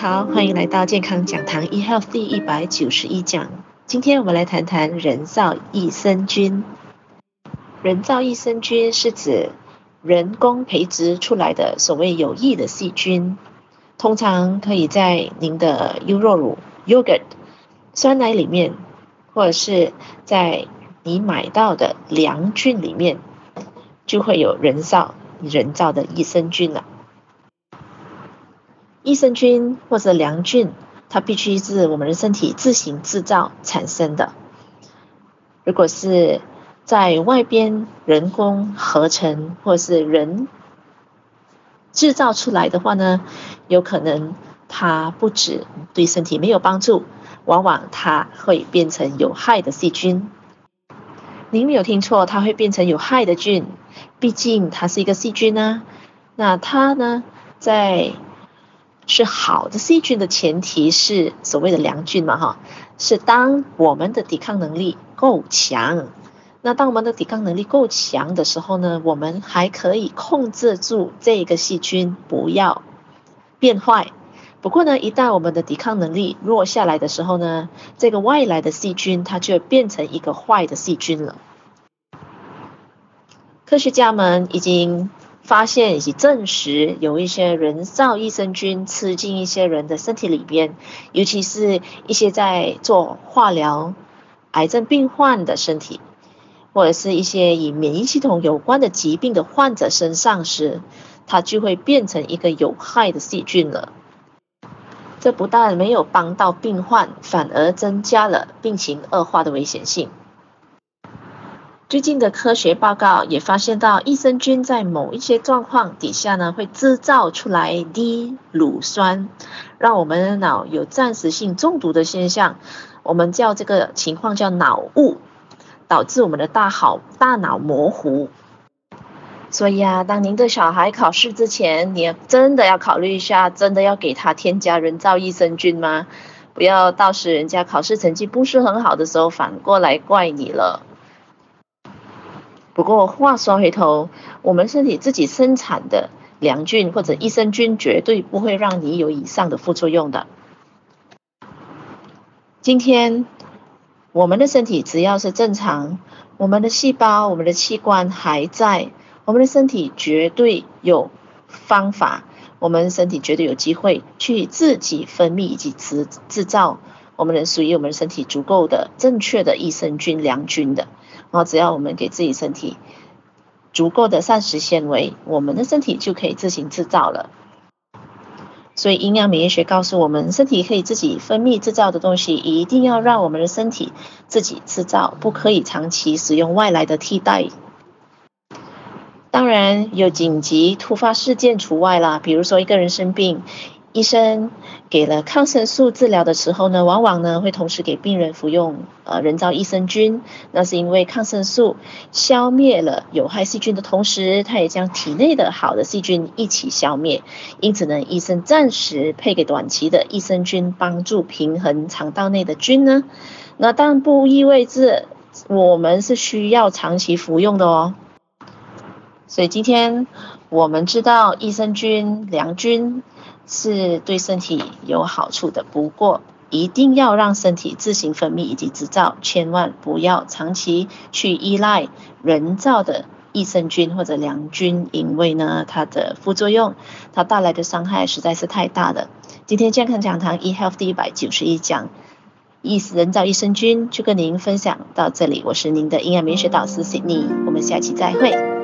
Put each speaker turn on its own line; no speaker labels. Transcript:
好，欢迎来到健康讲堂 eHealth 第一百九十一讲。今天我们来谈谈人造益生菌。人造益生菌是指人工培植出来的所谓有益的细菌，通常可以在您的优酪乳 （yogurt）、酸奶里面，或者是在你买到的良菌里面，就会有人造人造的益生菌了。益生菌或者良菌，它必须是我们的身体自行制造产生的。如果是在外边人工合成或是人制造出来的话呢，有可能它不止对身体没有帮助，往往它会变成有害的细菌。您没有听错，它会变成有害的菌，毕竟它是一个细菌呢。那它呢，在是好的细菌的前提是所谓的良菌嘛，哈，是当我们的抵抗能力够强，那当我们的抵抗能力够强的时候呢，我们还可以控制住这个细菌不要变坏。不过呢，一旦我们的抵抗能力弱下来的时候呢，这个外来的细菌它就变成一个坏的细菌了。科学家们已经。发现以及证实有一些人造益生菌吃进一些人的身体里边，尤其是一些在做化疗、癌症病患的身体，或者是一些与免疫系统有关的疾病的患者身上时，它就会变成一个有害的细菌了。这不但没有帮到病患，反而增加了病情恶化的危险性。最近的科学报告也发现到，益生菌在某一些状况底下呢，会制造出来低乳酸，让我们的脑有暂时性中毒的现象。我们叫这个情况叫脑雾，导致我们的大脑大脑模糊。所以啊，当您的小孩考试之前，你真的要考虑一下，真的要给他添加人造益生菌吗？不要到时人家考试成绩不是很好的时候，反过来怪你了。不过话说回头，我们身体自己生产的良菌或者益生菌绝对不会让你有以上的副作用的。今天我们的身体只要是正常，我们的细胞、我们的器官还在，我们的身体绝对有方法，我们身体绝对有机会去自己分泌以及制制造我们的属于我们身体足够的正确的益生菌良菌的。然后，只要我们给自己身体足够的膳食纤维，我们的身体就可以自行制造了。所以，营养免疫学告诉我们，身体可以自己分泌制造的东西，一定要让我们的身体自己制造，不可以长期使用外来的替代。当然，有紧急突发事件除外啦，比如说一个人生病。医生给了抗生素治疗的时候呢，往往呢会同时给病人服用呃人造益生菌，那是因为抗生素消灭了有害细菌的同时，它也将体内的好的细菌一起消灭。因此呢，医生暂时配给短期的益生菌，帮助平衡肠道内的菌呢。那但不意味着我们是需要长期服用的哦。所以今天我们知道益生菌、良菌。是对身体有好处的，不过一定要让身体自行分泌以及制造，千万不要长期去依赖人造的益生菌或者良菌，因为呢，它的副作用，它带来的伤害实在是太大了。今天健康讲堂 eHealth 第一百九十一讲，益人造益生菌就跟您分享到这里，我是您的营养美学导师 Sydney，我们下期再会。